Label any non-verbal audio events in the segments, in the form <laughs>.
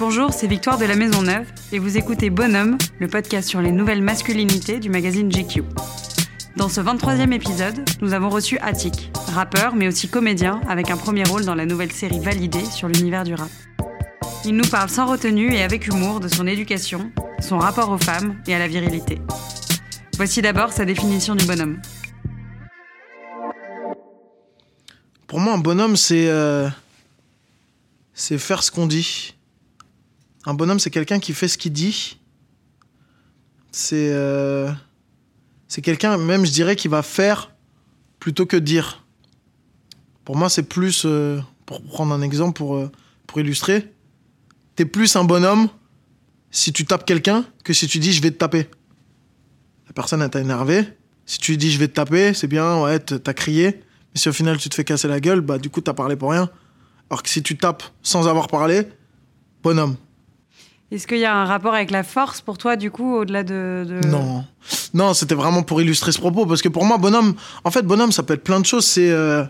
Bonjour, c'est Victoire de la Maison Neuve et vous écoutez Bonhomme, le podcast sur les nouvelles masculinités du magazine GQ. Dans ce 23e épisode, nous avons reçu Attic, rappeur mais aussi comédien avec un premier rôle dans la nouvelle série Validée sur l'univers du rap. Il nous parle sans retenue et avec humour de son éducation, son rapport aux femmes et à la virilité. Voici d'abord sa définition du bonhomme. Pour moi, un bonhomme, c'est euh, c'est faire ce qu'on dit. Un bonhomme, c'est quelqu'un qui fait ce qu'il dit. C'est euh, c'est quelqu'un, même je dirais, qui va faire plutôt que dire. Pour moi, c'est plus, euh, pour prendre un exemple pour, euh, pour illustrer, t'es plus un bonhomme si tu tapes quelqu'un que si tu dis je vais te taper. La personne elle t'a énervé. Si tu dis je vais te taper, c'est bien, ouais, t'as crié. Mais si au final tu te fais casser la gueule, bah du coup t'as parlé pour rien. Alors que si tu tapes sans avoir parlé, bonhomme. Est-ce qu'il y a un rapport avec la force pour toi, du coup, au-delà de, Non. Non, c'était vraiment pour illustrer ce propos. Parce que pour moi, bonhomme, en fait, bonhomme, ça peut être plein de choses. C'est, euh,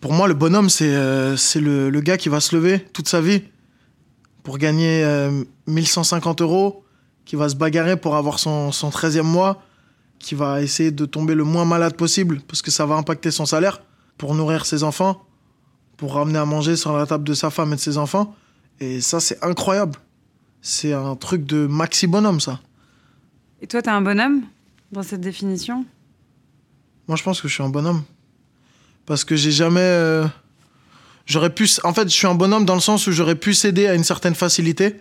pour moi, le bonhomme, c'est euh, le, gars qui va se lever toute sa vie pour gagner euh, 1150 euros, qui va se bagarrer pour avoir son, son 13e mois, qui va essayer de tomber le moins malade possible parce que ça va impacter son salaire pour nourrir ses enfants, pour ramener à manger sur la table de sa femme et de ses enfants. Et ça, c'est incroyable. C'est un truc de maxi bonhomme, ça. Et toi, t'es un bonhomme dans cette définition? Moi, je pense que je suis un bonhomme. Parce que j'ai jamais. euh, J'aurais pu. En fait, je suis un bonhomme dans le sens où j'aurais pu céder à une certaine facilité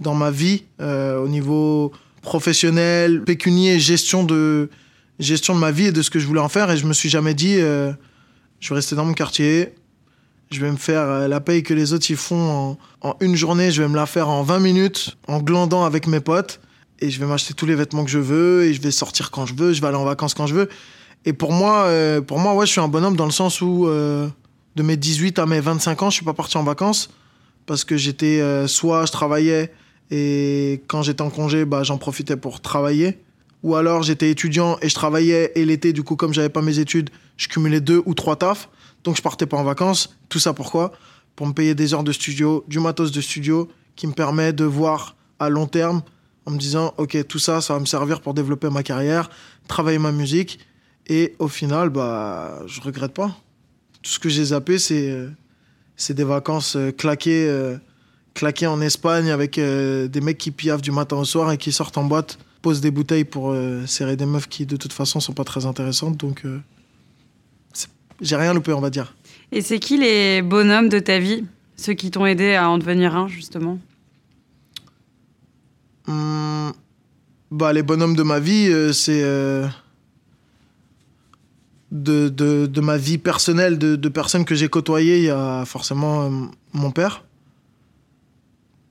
dans ma vie, euh, au niveau professionnel, pécunier, gestion de, gestion de ma vie et de ce que je voulais en faire. Et je me suis jamais dit, euh, je vais rester dans mon quartier, je vais me faire euh, la paye que les autres ils font en, une journée, je vais me la faire en 20 minutes, en glandant avec mes potes. Et je vais m'acheter tous les vêtements que je veux, et je vais sortir quand je veux, je vais aller en vacances quand je veux. Et pour moi, euh, pour moi ouais, je suis un bonhomme dans le sens où, euh, de mes 18 à mes 25 ans, je suis pas parti en vacances parce que j'étais soit je travaillais et quand j'étais en congé, bah, j'en profitais pour travailler. Ou alors j'étais étudiant et je travaillais et l'été, du coup, comme j'avais pas mes études, je cumulais deux ou trois tafs. Donc je partais pas en vacances. Tout ça pourquoi? Pour me payer des heures de studio, du matos de studio qui me permet de voir à long terme en me disant, ok, tout ça, ça va me servir pour développer ma carrière, travailler ma musique. Et au final, bah, je regrette pas. Tout ce que j'ai zappé, c'est c'est des vacances euh, claquées, euh, claquées en Espagne avec euh, des mecs qui piaffent du matin au soir et qui sortent en boîte, posent des bouteilles pour serrer des meufs qui, de toute façon, sont pas très intéressantes. Donc, j'ai rien loupé, on va dire. Et c'est qui les bonhommes de ta vie Ceux qui t'ont aidé à en devenir un, justement? Hum, bah, les bonhommes de ma vie, euh, c'est. euh, de, de, de ma vie personnelle, de, de personnes que j'ai côtoyées, il y a forcément euh, mon père,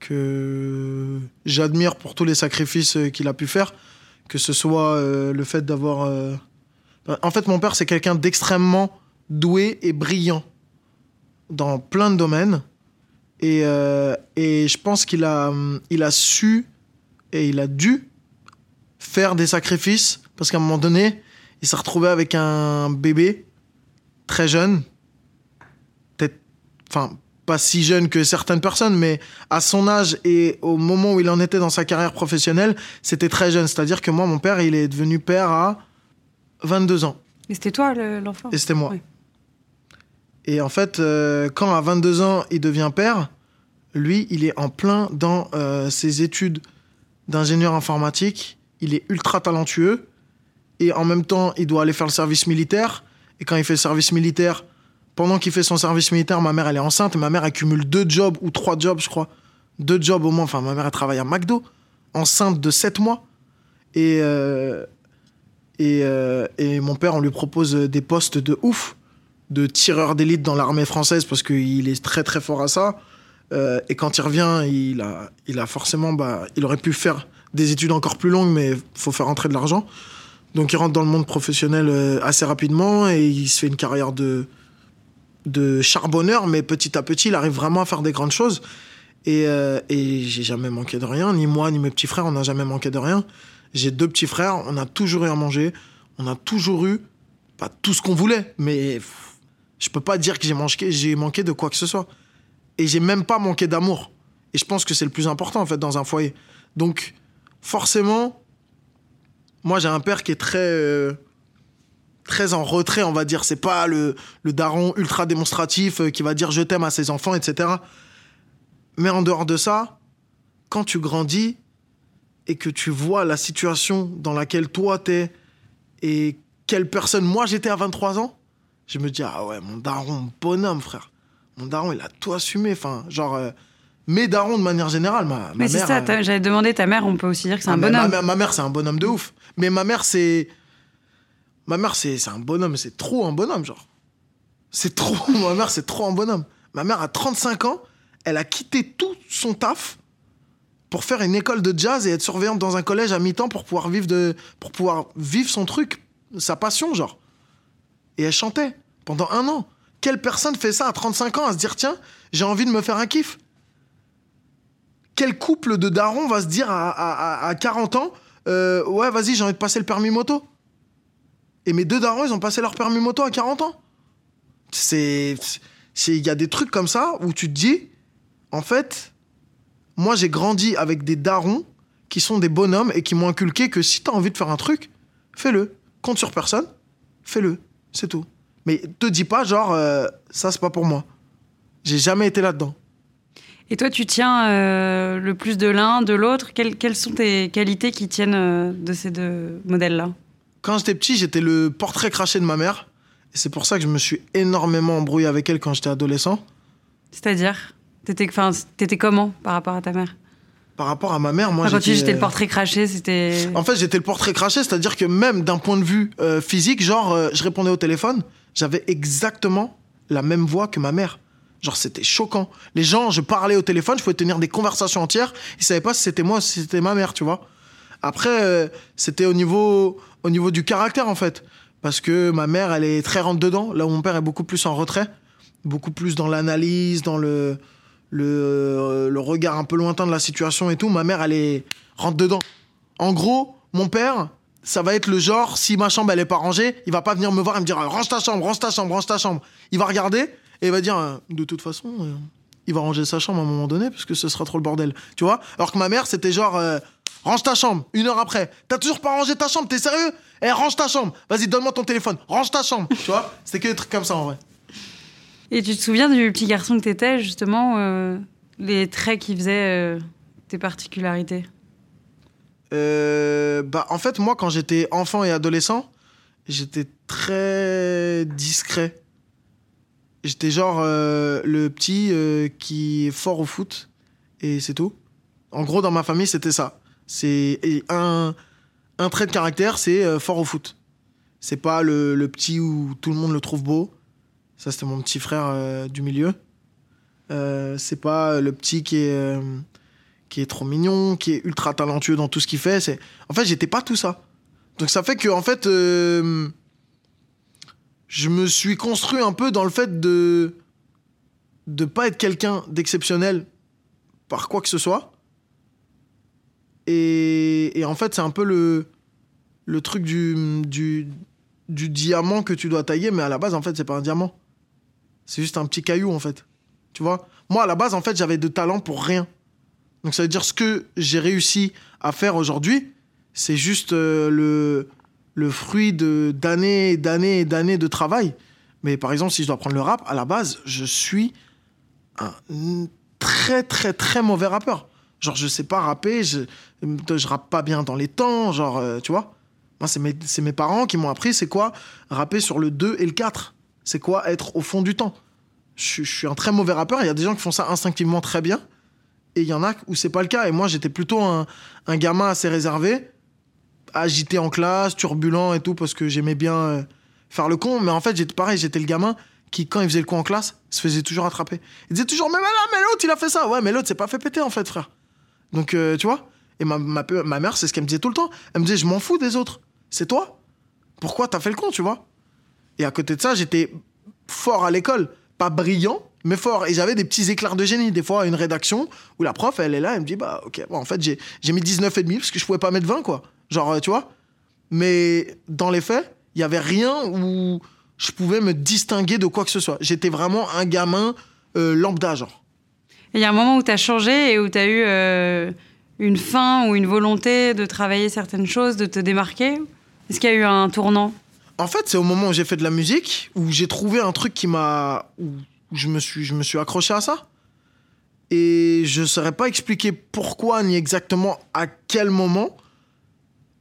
que j'admire pour tous les sacrifices qu'il a pu faire, que ce soit le fait d'avoir. bah, En fait, mon père, c'est quelqu'un d'extrêmement doué et brillant dans plein de domaines. Et, euh, et je pense qu'il a, hum, il a su et il a dû faire des sacrifices parce qu'à un moment donné, il s'est retrouvé avec un bébé très jeune, peut-être, enfin, pas si jeune que certaines personnes, mais à son âge et au moment où il en était dans sa carrière professionnelle, c'était très jeune. C'est-à-dire que moi, mon père, il est devenu père à 22 ans. Et c'était toi le- l'enfant? Et c'était moi. Et en fait, euh, quand à 22 ans, il devient père, lui, il est en plein dans euh, ses études d'ingénieur informatique. Il est ultra talentueux. Et en même temps, il doit aller faire le service militaire. Et quand il fait le service militaire, pendant qu'il fait son service militaire, ma mère, elle est enceinte. Et ma mère accumule deux jobs ou trois jobs, je crois. Deux jobs au moins. Enfin, ma mère, elle travaille à McDo. Enceinte de 7 mois. Et, euh, et, et mon père, on lui propose des postes de ouf. De tireur d'élite dans l'armée française parce qu'il est très très fort à ça. Euh, et quand il revient, il a, il a forcément, bah, il aurait pu faire des études encore plus longues, mais faut faire entrer de l'argent. Donc il rentre dans le monde professionnel euh, assez rapidement et il se fait une carrière de, de charbonneur, mais petit à petit, il arrive vraiment à faire des grandes choses. Et, euh, et j'ai jamais manqué de rien, ni moi, ni mes petits frères, on n'a jamais manqué de rien. J'ai deux petits frères, on a toujours eu à manger, on a toujours eu, pas tout ce qu'on voulait, mais je peux pas dire que j'ai manqué, j'ai manqué de quoi que ce soit. Et j'ai même pas manqué d'amour. Et je pense que c'est le plus important, en fait, dans un foyer. Donc, forcément, moi, j'ai un père qui est très, euh, très en retrait, on va dire. C'est pas le, le daron ultra démonstratif euh, qui va dire je t'aime à ses enfants, etc. Mais en dehors de ça, quand tu grandis et que tu vois la situation dans laquelle toi t'es et quelle personne moi j'étais à 23 ans, je me dis ah ouais, mon daron, bonhomme, frère. Mon daron, il a tout assumé. Enfin, genre, euh, mes darons de manière générale, ma, ma Mais c'est mère, ça, euh, j'avais demandé ta mère, on peut aussi dire que c'est un ah, bonhomme. Ma, mère- ma mère, c'est un bonhomme de ouf. Mais ma mère, c'est. Ma mère, c'est c'est un bonhomme. C'est trop un bonhomme, genre. C'est trop. <laughs> Ma mère, c'est trop un bonhomme. Ma mère, à 35 ans, elle a quitté tout son taf pour faire une école de jazz et être surveillante dans un collège à mi-temps pour pouvoir vivre de pour pouvoir vivre son truc, sa passion, genre. Et elle chantait pendant un an. Quelle personne fait ça à 35 ans à se dire tiens, j'ai envie de me faire un kiff? Quel couple de darons va se dire à, à- à- à 40 ans euh, Ouais, vas-y, j'ai envie de passer le permis moto? Et mes deux darons, ils ont passé leur permis moto à 40 ans. C'est- Il y a des trucs comme ça où tu te dis En fait, moi, j'ai grandi avec des darons qui sont des bonhommes et qui m'ont inculqué que si t'as envie de faire un truc, fais-le. Compte sur personne, fais-le. C'est tout. Mais te dis pas, genre, euh, ça, c'est pas pour moi. J'ai jamais été là-dedans. Et toi, tu tiens euh, le plus de l'un, de l'autre? Quelles, quelles sont tes qualités qui tiennent euh, de ces deux modèles-là? Quand j'étais petit, j'étais le portrait craché de ma mère. Et c'est pour ça que je me suis énormément embrouillé avec elle quand j'étais adolescent. C'est-à-dire? T'étais t'étais comment par rapport à ta mère? Par rapport à ma mère, moi, Enfin, Quand tu j'étais, le euh, portrait craché, c'était. En fait, j'étais le portrait craché, c'est-à-dire que même d'un point de vue euh, physique, genre, euh, je répondais au téléphone, j'avais exactement la même voix que ma mère. Genre, c'était choquant. Les gens, je parlais au téléphone, je pouvais tenir des conversations entières, ils savaient pas si c'était moi ou si c'était ma mère, tu vois. Après, euh, c'était au niveau, au niveau du caractère, en fait. Parce que ma mère, elle est très rentre dedans, là où mon père est beaucoup plus en retrait, beaucoup plus dans l'analyse, dans le, le, euh, le regard un peu lointain de la situation et tout. Ma mère, elle est rentre dedans. En gros, mon père, ça va être le genre, si ma chambre elle est pas rangée, il va pas venir me voir et me dire range ta chambre, range ta chambre, range ta chambre. Il va regarder et il va dire euh, de toute façon, euh, il va ranger sa chambre à un moment donné parce que ce sera trop le bordel. Tu vois? Alors que ma mère, c'était genre range ta chambre, une heure après. T'as toujours pas rangé ta chambre, t'es sérieux? Eh, range ta chambre. Vas-y, donne-moi ton téléphone. Range ta chambre. tu vois? C'était que des trucs comme ça en vrai. Et tu te souviens du petit garçon que t'étais, justement, euh, les traits qui faisaient euh, tes particularités? Euh, bah, en fait, moi, quand j'étais enfant et adolescent, j'étais très discret. J'étais genre le petit qui est fort au foot et c'est tout. En gros, dans ma famille, c'était ça. C'est un, un trait de caractère, c'est fort au foot. C'est pas le, le petit où tout le monde le trouve beau. Ça, c'était mon petit frère euh, du milieu. Euh, c'est pas le petit qui est euh, qui est trop mignon, qui est ultra talentueux dans tout ce qu'il fait. C'est... En fait, j'étais pas tout ça. Donc ça fait que, en fait, euh, je me suis construit un peu dans le fait de de pas être quelqu'un d'exceptionnel par quoi que ce soit. Et, et en fait, c'est un peu le, le truc du, du, du diamant que tu dois tailler, mais à la base, en fait, c'est pas un diamant. C'est juste un petit caillou, en fait. Tu vois? Moi, à la base, en fait, j'avais de talent pour rien. Donc ça veut dire ce que j'ai réussi à faire aujourd'hui, c'est juste euh, le, le fruit d'années et d'années et d'années de travail. Mais par exemple, si je dois prendre le rap, à la base, je suis un très, très, très mauvais rappeur. Genre, je sais pas rapper, je, je rappe pas bien dans les temps, genre, euh, tu vois? Moi, c'est mes, mes parents qui m'ont appris c'est quoi? Rapper sur le 2 et le 4. C'est quoi être au fond du temps? Je, suis- un très mauvais rappeur. Il y a des gens qui font ça instinctivement très bien. Et il y en a où c'est pas le cas. Et moi, j'étais plutôt un, gamin assez réservé, agité en classe, turbulent et tout, parce que j'aimais bien euh, faire le con. Mais en fait, j'étais pareil, j'étais le gamin qui, quand il faisait le con en classe, se faisait toujours attraper. Il disait toujours, mais là, mais l'autre, il a fait ça. Ouais, mais l'autre, c'est pas fait péter, en fait, frère. Donc, euh, tu vois? Et ma, ma mère, c'est ce qu'elle me disait tout le temps. Elle me disait, je m'en fous des autres. C'est toi? Pourquoi t'as fait le con, tu vois? Et à côté de ça, j'étais fort à l'école. Pas brillant, mais fort. Et j'avais des petits éclairs de génie. Des fois, à une rédaction où la prof, elle est là, elle me dit, bah, ok, bon, en fait, j'ai j'ai mis 19,5 parce que je pouvais pas mettre 20, quoi. Genre, euh, tu vois Mais dans les faits, il y avait rien où je pouvais me distinguer de quoi que ce soit. J'étais vraiment un gamin euh, lambda, genre. Il y a un moment où tu as changé et où tu as eu euh, une fin ou une volonté de travailler certaines choses, de te démarquer? Est-ce qu'il y a eu un tournant? En fait, c'est au moment où j'ai fait de la musique, où j'ai trouvé un truc qui m'a. où je me suis, je me suis accroché à ça. Et je ne saurais pas expliquer pourquoi ni exactement à quel moment,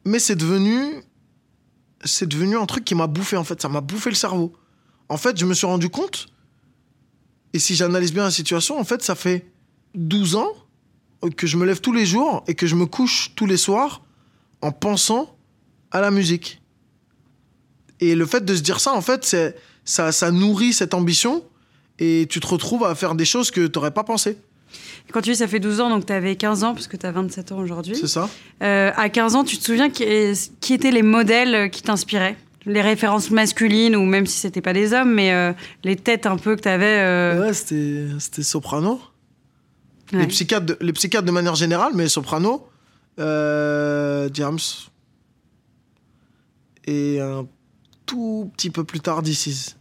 mais c'est devenu. C'est devenu un truc qui m'a bouffé, en fait. Ça m'a bouffé le cerveau. En fait, je me suis rendu compte, et si j'analyse bien la situation, en fait, ça fait 12 ans que je me lève tous les jours et que je me couche tous les soirs en pensant à la musique. Et le fait de se dire ça, en fait, c'est, ça, ça nourrit cette ambition et tu te retrouves à faire des choses que tu n'aurais pas pensé. Quand tu dis ça fait 12 ans, donc tu avais 15 ans, puisque tu as 27 ans aujourd'hui. C'est ça Euh, à 15 ans, tu te souviens qui, qui étaient les modèles qui t'inspiraient? Les références masculines, ou même si c'était pas des hommes, mais euh, les têtes un peu que tu avais. Ouais, c'était, c'était Soprano. Ouais. Les, psychiatres de, les psychiatres de manière générale, mais Soprano, euh, James. Et un tout petit peu plus tard, DC's.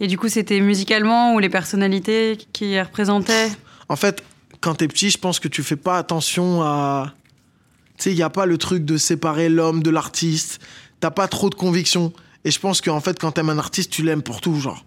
Et du coup, c'était musicalement ou les personnalités qui représentaient? En fait, quand t'es petit, je pense que tu fais pas attention à. Tu sais, il n'y a pas le truc de séparer l'homme de l'artiste. T'as pas trop de conviction. Et je pense qu'en fait, quand t'aimes un artiste, tu l'aimes pour tout, genre.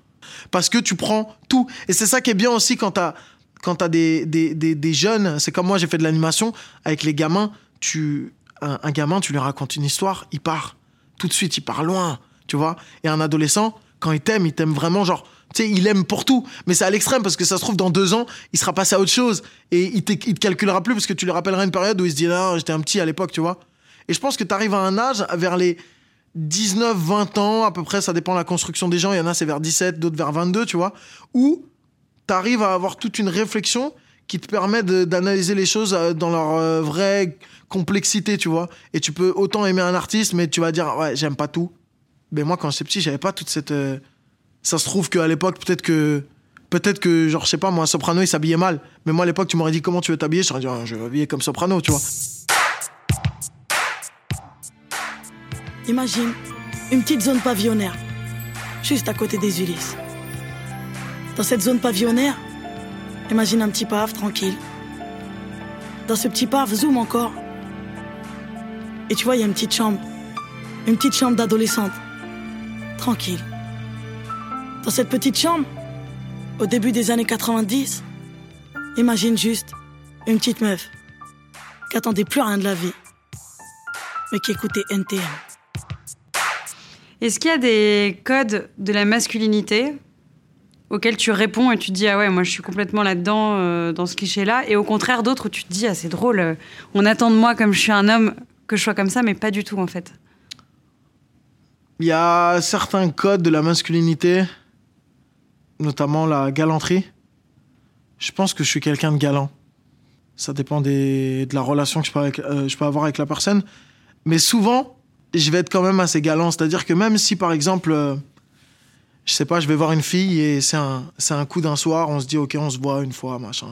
Parce que tu prends tout. Et c'est ça qui est bien aussi quand t'as, quand t'as des, des, des, des jeunes. C'est comme moi, j'ai fait de l'animation. Avec les gamins, tu, un, un gamin, tu lui racontes une histoire, il part. Tout de suite, il part loin, tu vois. Et un adolescent, quand il t'aime, il t'aime vraiment, genre, tu sais, il aime pour tout. Mais c'est à l'extrême parce que ça se trouve, dans deux ans, il sera passé à autre chose. Et il, il te calculera plus parce que tu lui rappelleras une période où il se dit, non, j'étais un petit à l'époque, tu vois. Et je pense que tu arrives à un âge, vers les 19, 20 ans, à peu près, ça dépend de la construction des gens. Il y en a, c'est vers 17, d'autres vers 22, tu vois. Où tu arrives à avoir toute une réflexion qui te permet d'analyser les choses euh, dans leur euh, vraie complexité, tu vois. Et tu peux autant aimer un artiste, mais tu vas dire, ouais, j'aime pas tout. Mais moi, quand j'étais petit, j'avais pas toute cette. euh, Ça se trouve qu'à l'époque, peut-être que. Peut-être que, genre, je sais pas, moi, Soprano, il s'habillait mal. Mais moi, à l'époque, tu m'aurais dit comment tu veux t'habiller? Je t'aurais dit, Ah, je vais m'habiller comme Soprano, tu vois. Imagine une petite zone pavillonnaire, juste à côté des Ulysses. Dans cette zone pavillonnaire, imagine un petit pave tranquille. Dans ce petit pave, zoom encore. Et tu vois, il y a une petite chambre. Une petite chambre d'adolescente. Tranquille. Dans cette petite chambre, au début des années 90, imagine juste une petite meuf qui attendait plus rien de la vie, mais qui écoutait NTM. Est-ce qu'il y a des codes de la masculinité? Auxquels tu réponds et tu dis ah ouais moi je suis complètement là-dedans euh, dans ce cliché-là et au contraire d'autres où tu te dis ah c'est drôle euh, on attend de moi comme je suis un homme que je sois comme ça mais pas du tout en fait. Il y a certains codes de la masculinité, notamment la galanterie. Je pense que je suis quelqu'un de galant. Ça dépend des, de la relation que je peux, euh, je peux avoir avec la personne. Mais souvent, je vais être quand même assez galant. C'est-à-dire que même si, par exemple, je sais pas, je vais voir une fille et c'est un, un coup d'un soir, on se dit, ok, on se voit une fois, machin.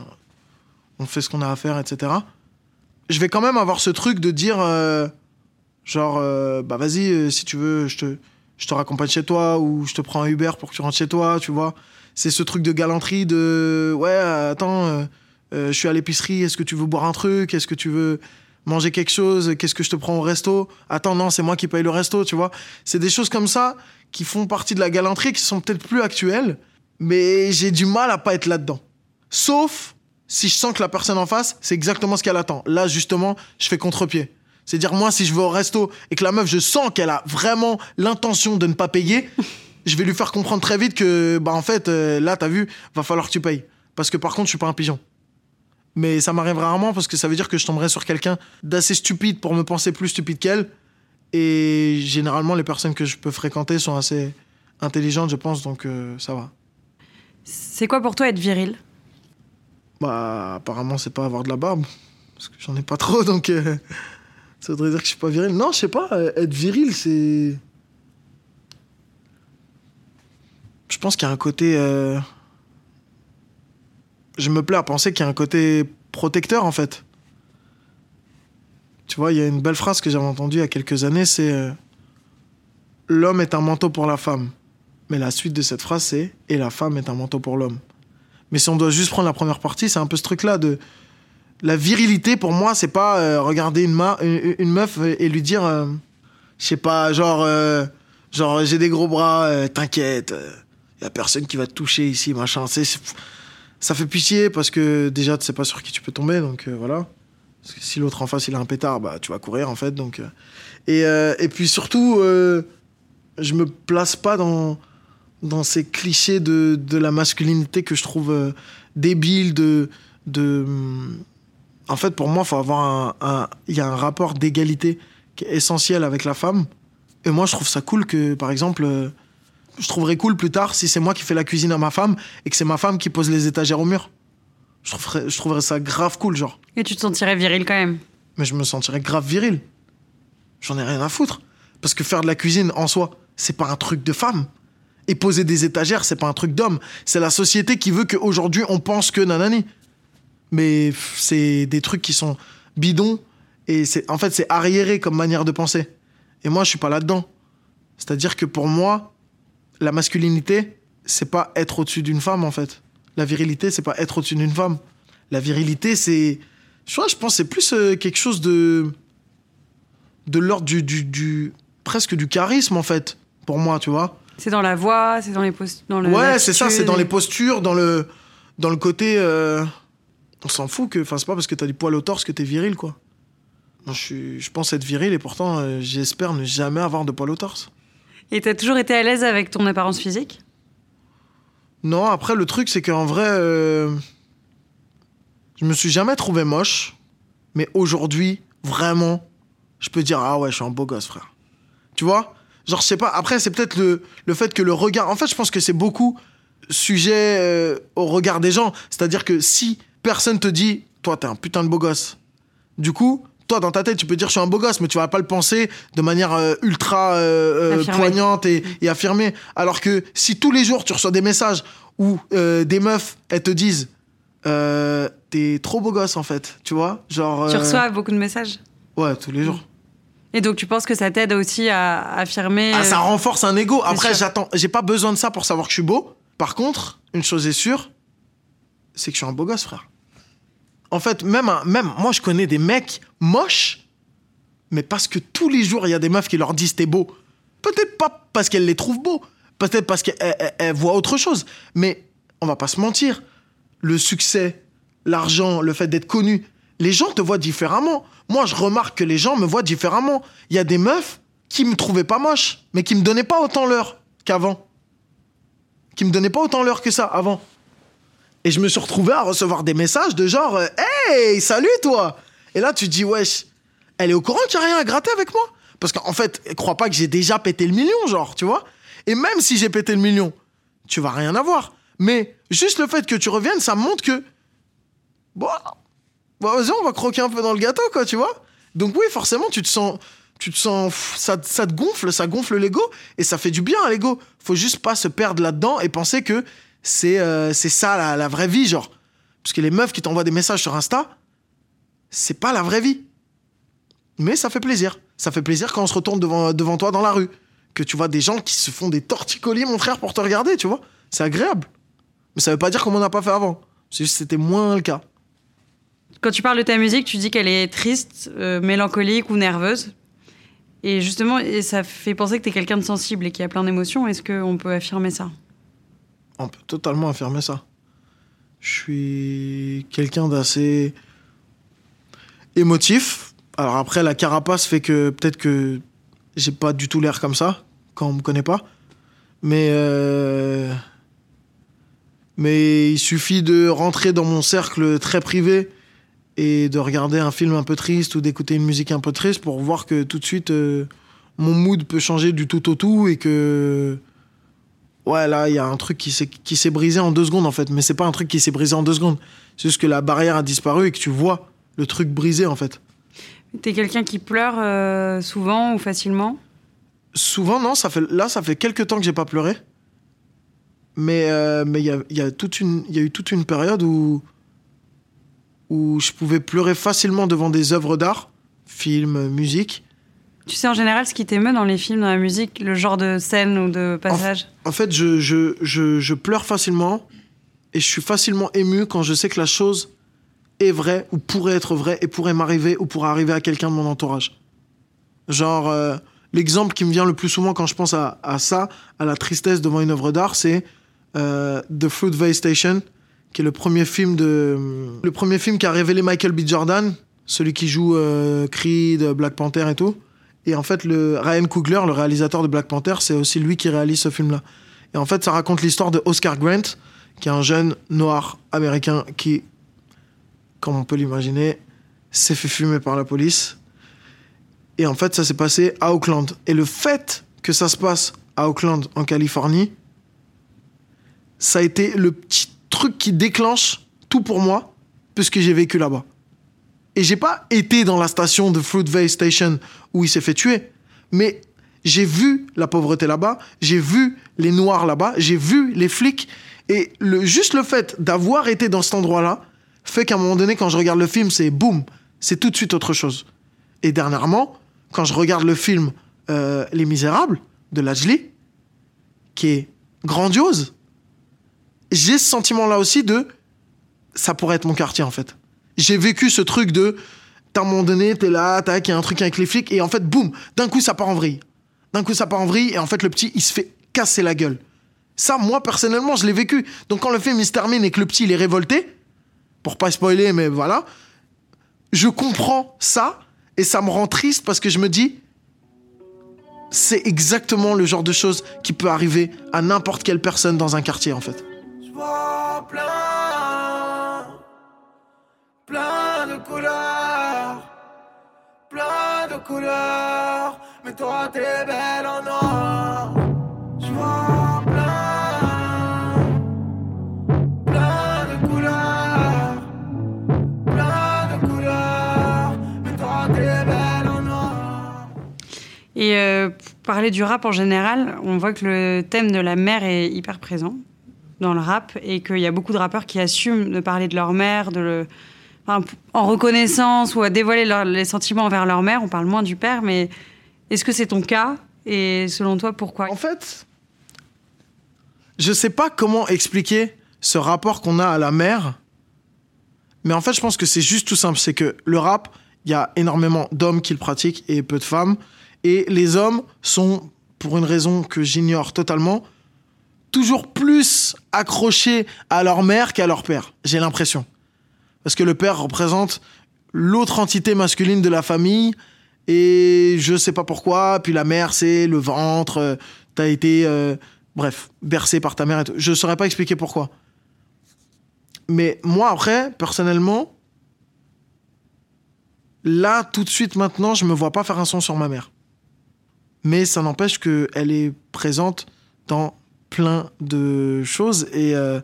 On fait ce qu'on a à faire, etc. Je vais quand même avoir ce truc de dire, euh, genre, euh, bah vas-y, euh, si tu veux, je te, je te raccompagne chez toi ou je te prends un Uber pour que tu rentres chez toi, tu vois. C'est ce truc de galanterie de, ouais, attends, je suis à l'épicerie, est-ce que tu veux boire un truc? Est-ce que tu veux manger quelque chose? Qu'est-ce que je te prends au resto? Attends, non, c'est moi qui paye le resto, tu vois. C'est des choses comme ça qui font partie de la galanterie, qui sont peut-être plus actuelles, mais j'ai du mal à pas être là-dedans. Sauf si je sens que la personne en face, c'est exactement ce qu'elle attend. Là, justement, je fais contre-pied. C'est-à-dire, moi, si je vais au resto et que la meuf, je sens qu'elle a vraiment l'intention de ne pas payer, <laughs> je vais lui faire comprendre très vite que, bah, en fait, euh, là, t'as vu, va falloir que tu payes. Parce que par contre, je suis pas un pigeon. Mais ça m'arrive rarement parce que ça veut dire que je tomberai sur quelqu'un d'assez stupide pour me penser plus stupide qu'elle. Et généralement, les personnes que je peux fréquenter sont assez intelligentes, je pense, donc euh, ça va. C'est quoi pour toi être viril? Bah, apparemment, c'est pas avoir de la barbe. Parce que j'en ai pas trop, donc euh, ça voudrait dire que je suis pas viril. Non, je sais pas, euh, être viril, c'est. Je pense qu'il y a un côté. euh, Je me plais à penser qu'il y a un côté protecteur, en fait. Tu vois, il y a une belle phrase que j'avais entendue il y a quelques années, c'est euh, L'homme est un manteau pour la femme. Mais la suite de cette phrase, c'est Et la femme est un manteau pour l'homme. Mais si on doit juste prendre la première partie, c'est un peu ce truc-là de. La virilité, pour moi, c'est pas euh, regarder une, meuf et lui dire. euh, je sais pas, genre. genre, j'ai des gros bras, t'inquiète, il y a personne qui va te toucher ici, machin. C'est- ça fait pitié parce que déjà, tu sais pas sur qui tu peux tomber, donc voilà. Parce que si l'autre en face, il a un pétard, bah, tu vas courir, en fait. Donc, euh. et, euh, et puis surtout, euh, je me place pas dans, dans ces clichés de, de la masculinité que je trouve euh, débiles. De, de, hum, en fait, pour moi, faut avoir un- il y a un rapport d'égalité qui est essentiel avec la femme. Et moi, je trouve ça cool que, par exemple, je trouverais cool plus tard si c'est moi qui fais la cuisine à ma femme et que c'est ma femme qui pose les étagères au mur. Je trouverais, je trouverais ça grave cool, genre. Et tu te sentirais viril quand même Mais je me sentirais grave viril. J'en ai rien à foutre. Parce que faire de la cuisine en soi, c'est pas un truc de femme. Et poser des étagères, c'est pas un truc d'homme. C'est la société qui veut qu'aujourd'hui on pense que nanani. Mais c'est des trucs qui sont bidons. Et c'est, en fait, c'est arriéré comme manière de penser. Et moi, je suis pas là-dedans. C'est-à-dire que pour moi, la masculinité, c'est pas être au-dessus d'une femme, en fait. La virilité, c'est pas être au-dessus d'une femme. La virilité, c'est. Je vois, je pense que c'est plus euh, quelque chose de. de l'ordre du, du, du- presque du charisme, en fait, pour moi, tu vois. C'est dans la voix, c'est dans les post... dans le Ouais, c'est ça, c'est dans les postures, dans le, dans le côté. euh, on s'en fout que. Enfin, c'est pas parce que t'as du poil au torse que t'es viril, quoi. Moi, je, suis, je pense être viril et pourtant, euh, j'espère ne jamais avoir de poil au torse. Et t'as toujours été à l'aise avec ton apparence physique? Non, après, le truc, c'est qu'en vrai, euh, je me suis jamais trouvé moche. Mais aujourd'hui, vraiment, je peux dire, ah ouais, je suis un beau gosse, frère. Tu vois? Genre, je sais pas. Après, c'est peut-être le, fait que le regard. En fait, je pense que c'est beaucoup sujet euh, au regard des gens. C'est-à-dire que si personne te dit, toi, t'es un putain de beau gosse, du coup, toi, dans ta tête, tu peux dire, je suis un beau gosse, mais tu vas pas le penser de manière euh, ultra euh, euh, poignante et, et affirmée. Alors que si tous les jours, tu reçois des messages où euh, des meufs, elles te disent, t'es trop beau gosse, en fait, tu vois Genre. Tu reçois beaucoup de messages? Ouais, tous les jours. Et donc tu penses que ça t'aide aussi à affirmer Ah, ça renforce un ego. Après, j'attends. J'ai pas besoin de ça pour savoir que je suis beau. Par contre, une chose est sûre, c'est que je suis un beau gosse, frère. En fait, même, moi, je connais des mecs moches, mais parce que tous les jours, il y a des meufs qui leur disent t'es beau. Peut-être pas parce qu'elles les trouvent beaux, peut-être parce qu'elles elles- elles voient autre chose. Mais on va pas se mentir. Le succès, l'argent, le fait d'être connu, les gens te voient différemment. Moi, je remarque que les gens me voient différemment. Il y a des meufs qui me trouvaient pas moche, mais qui me donnaient pas autant l'heure qu'avant. Qui me donnaient pas autant l'heure que ça avant. Et je me suis retrouvé à recevoir des messages de genre euh, Hey, salut toi Et là, tu te dis Wesh, elle est au courant qu'il n'y rien à gratter avec moi? Parce qu'en fait, crois pas que j'ai déjà pété le million, genre, tu vois Et même si j'ai pété le million, tu vas rien avoir. Mais juste le fait que tu reviennes, ça montre que. Bon, bon vas-y, on va croquer un peu dans le gâteau, quoi, tu vois Donc oui, forcément, tu te sens. Tu te sens. Ça, ça te gonfle, ça gonfle l'ego, et ça fait du bien à l'ego. Faut juste pas se perdre là-dedans et penser que c'est euh, c'est ça la, vraie vie, genre. Parce que les meufs qui t'envoient des messages sur Insta, c'est pas la vraie vie. Mais ça fait plaisir. Ça fait plaisir quand on se retourne devant, devant toi dans la rue. Que tu vois des gens qui se font des torticolis, mon frère, pour te regarder, tu vois. C'est agréable. Mais ça veut pas dire qu'on n'a pas fait avant. C'est juste c'était moins le cas. Quand tu parles de ta musique, tu dis qu'elle est triste, euh, mélancolique ou nerveuse. Et justement, ça fait penser que tu es quelqu'un de sensible et qui a plein d'émotions. Est-ce qu'on peut affirmer ça? On peut totalement affirmer ça. Je suis quelqu'un d'assez émotif. Alors après, la carapace fait que peut-être que j'ai pas du tout l'air comme ça quand on me connaît pas. Mais euh, mais il suffit de rentrer dans mon cercle très privé et de regarder un film un peu triste ou d'écouter une musique un peu triste pour voir que tout de suite euh, mon mood peut changer du tout au tout et que ouais là il y a un truc qui s'est qui s'est brisé en deux secondes en fait. Mais c'est pas un truc qui s'est brisé en deux secondes. C'est juste que la barrière a disparu et que tu vois le truc brisé en fait. T'es quelqu'un qui pleure euh, souvent ou facilement? Souvent non ça fait là ça fait quelques temps que j'ai pas pleuré. Mais euh, mais il y a, y a toute une il y a eu toute une période où où je pouvais pleurer facilement devant des œuvres d'art films musique Tu sais en général ce qui t'émeut dans les films, dans la musique, le genre de scène ou de passage En fait, je, je, je, je pleure facilement et je suis facilement ému quand je sais que la chose est vraie ou pourrait être vraie et pourrait m'arriver ou pourrait arriver à quelqu'un de mon entourage. Genre, euh, l'exemple qui me vient le plus souvent quand je pense à, à ça, à la tristesse devant une œuvre d'art, c'est euh, The Fruitvale Station, qui est le premier film de le premier film qui a révélé Michael B. Jordan, celui qui joue euh, Creed, Black Panther et tout. Et en fait, Ryan Coogler, le réalisateur de Black Panther, c'est aussi lui qui réalise ce film-là. Et en fait, ça raconte l'histoire de Oscar Grant, qui est un jeune noir américain qui, comme on peut l'imaginer, s'est fait fumer par la police. Et en fait, ça s'est passé à Oakland. Et le fait que ça se passe à Oakland, en Californie, ça a été le petit truc qui déclenche tout pour moi, puisque j'ai vécu là-bas. Et j'ai pas été dans la station de Fruitvale Station où il s'est fait tuer, mais j'ai vu la pauvreté là-bas, j'ai vu les noirs là-bas, j'ai vu les flics, et le, juste le fait d'avoir été dans cet endroit-là fait qu'à un moment donné, quand je regarde le film, c'est boum, c'est tout de suite autre chose. Et dernièrement, quand je regarde le film euh, Les Misérables de Lajli, qui est grandiose, j'ai ce sentiment-là aussi de ça pourrait être mon quartier en fait. J'ai vécu ce truc de à un moment donné, t'es là, tac, il a un truc avec les flics, et en fait, boum, d'un coup, ça part en vrille. D'un coup, ça part en vrille, et en fait, le petit, il se fait casser la gueule. Ça, moi, personnellement, je l'ai vécu. Donc, quand le film il se termine et que le petit, il est révolté, pour pas spoiler, mais voilà, je comprends ça, et ça me rend triste parce que je me dis, c'est exactement le genre de choses qui peut arriver à n'importe quelle personne dans un quartier, en fait. Je vois plein, plein de couleurs, plein de couleurs, mais toi t'es belle en or. Je plein, plein de couleurs, plein de couleurs, mais toi t'es belle en or. Et euh, pour parler du rap en général, on voit que le thème de la mère est hyper présent dans le rap et qu'il y a beaucoup de rappeurs qui assument de parler de leur mère, de le, en reconnaissance ou à dévoiler les sentiments envers leur mère. On parle moins du père, mais est-ce que c'est ton cas Et selon toi, pourquoi? En fait, je sais pas comment expliquer ce rapport qu'on a à la mer, mais en fait, je pense que c'est juste tout simple. C'est que le rap, il y a énormément d'hommes qui le pratiquent et peu de femmes. Et les hommes sont, pour une raison que j'ignore totalement, toujours plus accrochés à leur mère qu'à leur père. J'ai l'impression. Parce que le père représente l'autre entité masculine de la famille et je sais pas pourquoi. Puis la mère, c'est le ventre. euh, T'as été, euh, bref, bercé par ta mère. Et tout. Je saurais pas expliquer pourquoi. Mais moi, après, personnellement, là, tout de suite, maintenant, je me vois pas faire un son sur ma mère. Mais ça n'empêche qu'elle est présente dans plein de choses. Et, euh,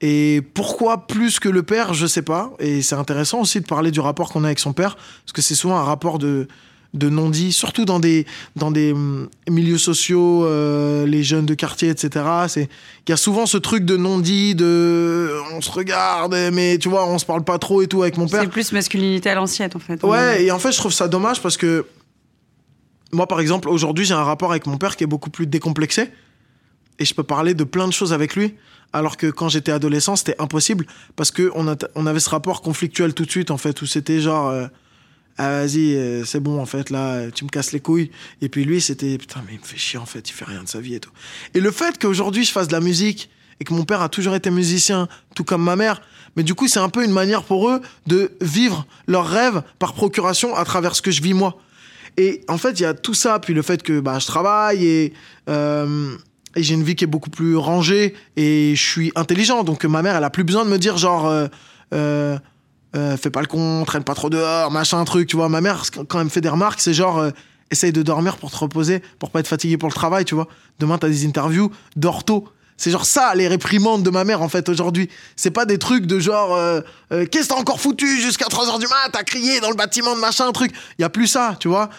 et pourquoi plus que le père, je sais pas. Et c'est intéressant aussi de parler du rapport qu'on a avec son père, parce que c'est souvent un rapport de, de non-dit, surtout dans des, dans des hum, milieux sociaux, euh, les jeunes de quartier, etc. C'est- Il y a souvent ce truc de non-dit, de on se regarde, mais tu vois, on se parle pas trop et tout avec mon père. C'est plus masculinité à l'ancienne, en fait. Ouais, et en fait, je trouve ça dommage parce que moi, par exemple, aujourd'hui, j'ai un rapport avec mon père qui est beaucoup plus décomplexé et je peux parler de plein de choses avec lui. Alors que quand j'étais adolescent, c'était impossible parce que on, avait ce rapport conflictuel tout de suite, en fait, où c'était genre. euh, ah, vas-y, euh, c'est bon, en fait, là, tu me casses les couilles. Et puis lui, c'était, putain, mais il me fait chier, en fait, il fait rien de sa vie et tout. Et le fait qu'aujourd'hui, je fasse de la musique et que mon père a toujours été musicien, tout comme ma mère, mais du coup, c'est un peu une manière pour eux de vivre leurs rêves par procuration à travers ce que je vis moi. Et en fait, il y a tout ça, puis le fait que bah, je travaille et, euh, et j'ai une vie qui est beaucoup plus rangée et je suis intelligent. Donc ma mère, elle a plus besoin de me dire genre, euh, euh, euh, fais pas le con, traîne pas trop dehors, machin, truc. Tu vois, ma mère, quand elle me fait des remarques, c'est genre, essaye de dormir pour te reposer, pour pas être fatigué pour le travail, tu vois. Demain, t'as des interviews, dors tôt. C'est genre ça, les réprimandes de ma mère, en fait, aujourd'hui. C'est pas des trucs de genre, qu'est-ce que t'as encore foutu jusqu'à 3h du mat, t'as crié dans le bâtiment de machin, truc. Y a plus ça, tu vois.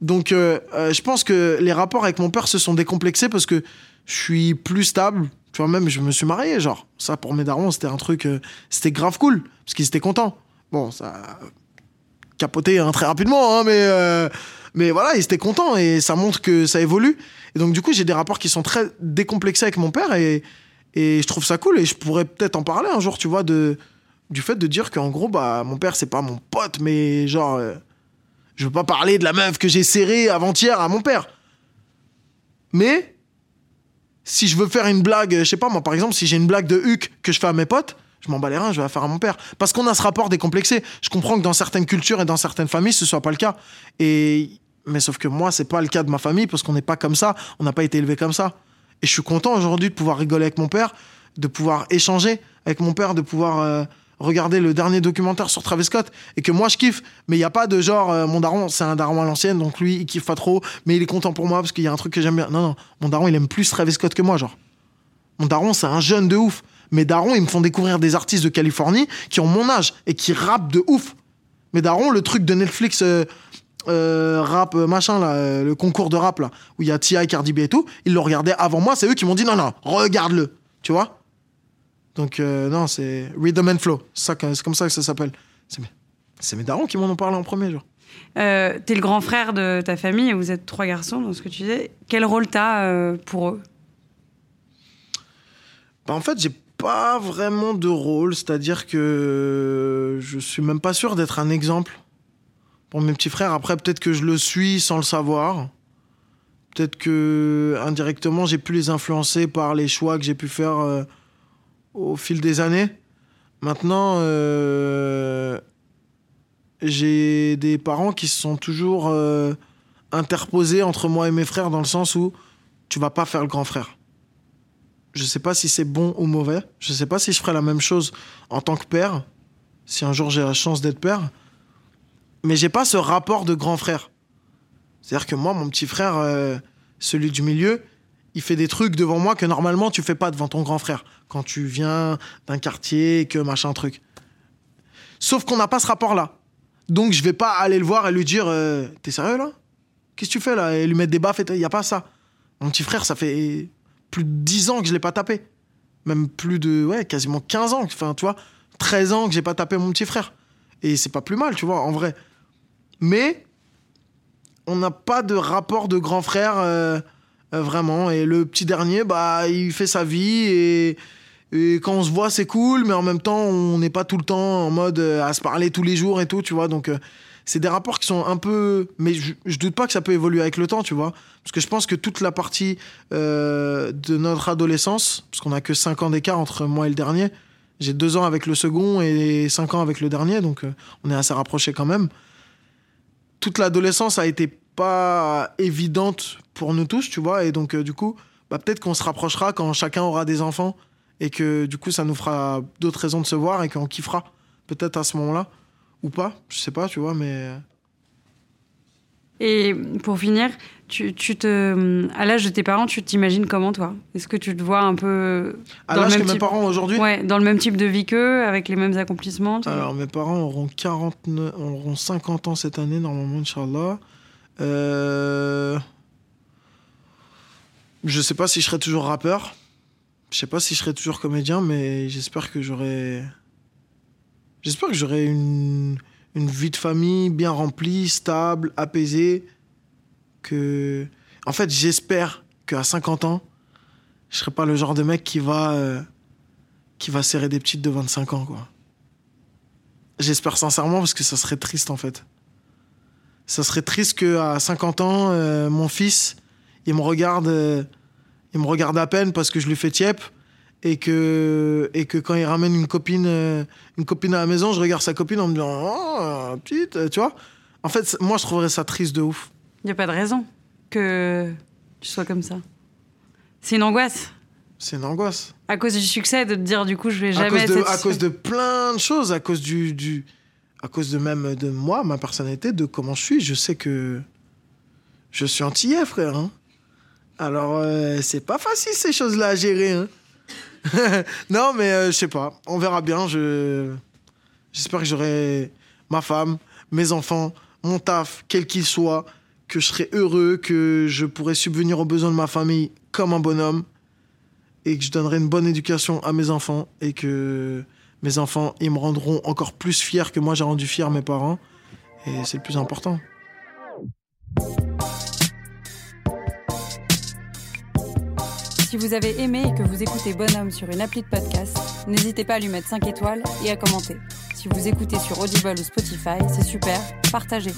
Donc, je pense que les rapports avec mon père se sont décomplexés parce que je suis plus stable. Tu vois, même, je me suis marié, genre. Ça, pour mes darons, c'était un truc, euh, c'était grave cool, parce qu'ils étaient contents. Bon, ça a capoté hein, très rapidement, hein, mais, euh, mais voilà, ils étaient contents et ça montre que ça évolue. Et donc, du coup, j'ai des rapports qui sont très décomplexés avec mon père et, et je trouve ça cool. Et je pourrais peut-être en parler un jour, tu vois, de, du fait de dire qu'en gros, bah, mon père, c'est pas mon pote, mais genre, euh, je veux pas parler de la meuf que j'ai serrée avant-hier à mon père. Mais si je veux faire une blague, je sais pas moi, par exemple, si j'ai une blague de Huck que je fais à mes potes, je m'en bats les reins, je vais la faire à mon père. Parce qu'on a ce rapport décomplexé. Je comprends que dans certaines cultures et dans certaines familles, ce soit pas le cas. Et mais sauf que moi, c'est pas le cas de ma famille parce qu'on n'est pas comme ça, on n'a pas été élevé comme ça. Et je suis content aujourd'hui de pouvoir rigoler avec mon père, de pouvoir échanger avec mon père, de pouvoir euh, regarder le dernier documentaire sur Travis Scott et que moi je kiffe. Mais il y a pas de genre euh, mon daron, c'est un daron à l'ancienne, donc lui il kiffe pas trop, mais il est content pour moi parce qu'il y a un truc que j'aime bien. Non non, mon daron il aime plus Travis Scott que moi genre. Mon daron c'est un jeune de ouf. Mes darons ils me font découvrir des artistes de Californie qui ont mon âge et qui rappent de ouf. Mes darons le truc de Netflix. euh, euh, rap euh, machin là, le concours de rap là, où il y a T.I. Cardi B et tout, ils l'ont regardé avant moi, c'est eux qui m'ont dit non non, regarde-le, tu vois? Donc euh, non, c'est Rhythm and Flow, c'est comme ça que ça s'appelle. C'est mes, c'est mes darons qui m'en ont parlé en premier genre. Euh, T'es le grand frère de ta famille et vous êtes trois garçons, dans ce que tu disais. Quel rôle t'as euh, pour eux? Bah, en fait, j'ai pas vraiment de rôle, c'est-à-dire que je suis même pas sûr d'être un exemple pour mes petits frères. Après, peut-être que je le suis sans le savoir. Peut-être que indirectement, j'ai pu les influencer par les choix que j'ai pu faire euh, au fil des années. Maintenant, euh, j'ai des parents qui se sont toujours euh, interposés entre moi et mes frères dans le sens où tu vas pas faire le grand frère. Je sais pas si c'est bon ou mauvais. Je sais pas si je ferai la même chose en tant que père, si un jour j'ai la chance d'être père. Mais j'ai pas ce rapport de grand frère. C'est-à-dire que moi, mon petit frère, euh, celui du milieu, il fait des trucs devant moi que normalement tu fais pas devant ton grand frère. Quand tu viens d'un quartier, que machin truc. Sauf qu'on n'a pas ce rapport-là. Donc je vais pas aller le voir et lui dire euh, T'es sérieux là? Qu'est-ce que tu fais là? Et lui mettre des baffes Il y a pas ça. Mon petit frère, ça fait plus de 10 ans que je l'ai pas tapé. Même plus de, ouais, quasiment 15 ans. Enfin, tu vois, 13 ans que j'ai pas tapé mon petit frère. Et c'est pas plus mal, tu vois, en vrai. Mais on n'a pas de rapport de grand frère euh, vraiment. Et le petit dernier, bah, il fait sa vie et, quand on se voit, c'est cool, mais en même temps, on n'est pas tout le temps en mode euh, à se parler tous les jours et tout, tu vois. Donc, euh, c'est des rapports qui sont un peu. Mais je, je doute pas que ça peut évoluer avec le temps, tu vois. Parce que je pense que toute la partie euh, de notre adolescence, parce qu'on a que 5 ans d'écart entre moi et le dernier, j'ai 2 ans avec le second et 5 ans avec le dernier, donc euh, on est assez rapprochés quand même. Toute l'adolescence a été pas évidente pour nous tous, tu vois, et donc euh, du coup, bah, peut-être qu'on se rapprochera quand chacun aura des enfants et que du coup, ça nous fera d'autres raisons de se voir et qu'on kiffera peut-être à ce moment-là ou pas, je sais pas, tu vois, mais Et pour finir, tu, tu te, à l'âge de tes parents, tu t'imagines comment toi? Est-ce que tu te vois un peu à dans le l'âge que même mes type- parents aujourd'hui? Ouais, dans le même type de vie qu'eux, avec les mêmes accomplissements Alors, mes parents auront, 49, auront 50 ans cette année, normalement, Inch'Allah. Euh... Je sais pas si je serai toujours rappeur. Je sais pas si je serai toujours comédien, mais j'espère que j'aurai. J'espère que j'aurai une... vie de famille bien remplie, stable, apaisée. Que. En fait, j'espère qu'à 50 ans, je serai pas le genre de mec qui va. euh, qui va serrer des petites de 25 ans, quoi. J'espère sincèrement parce que ça serait triste en fait. Ça serait triste qu'à 50 ans, euh, mon fils, il me regarde, euh, il me regarde à peine parce que je lui fais tiep et que et que quand il ramène une copine, euh, une copine à la maison, je regarde sa copine en me disant oh petite, tu vois? En fait, moi, je trouverais ça triste de ouf. Il n'y a pas de raison que tu sois comme ça. C'est une angoisse. C'est une angoisse. À cause du succès, de te dire du coup, je vais À jamais cause, être de, à cause de plein de choses, à cause du, du, à cause de même de moi, ma personnalité, de comment je suis. Je sais que je suis antillais, frère. hein. Alors, euh, c'est pas facile ces choses-là à gérer. hein. <laughs> non, mais euh, je sais pas. On verra bien. Je, j'espère que j'aurai ma femme, mes enfants, mon taf, quel qu'il soit, que je serai heureux, que je pourrai subvenir aux besoins de ma famille comme un bonhomme et que je donnerai une bonne éducation à mes enfants et que mes enfants, ils me rendront encore plus fier que moi j'ai rendu fier mes parents. Et c'est le plus important. Si vous avez aimé et que vous écoutez Bonhomme sur une appli de podcast, n'hésitez pas à lui mettre 5 étoiles et à commenter. Si vous écoutez sur Audible ou Spotify, c'est super, partagez.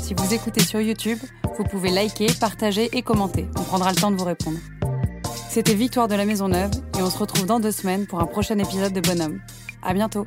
Si vous écoutez sur YouTube, vous pouvez liker, partager et commenter. On prendra le temps de vous répondre. C'était Victoire de la Maison Neuve et on se retrouve dans deux semaines pour un prochain épisode de Bonhomme. À bientôt.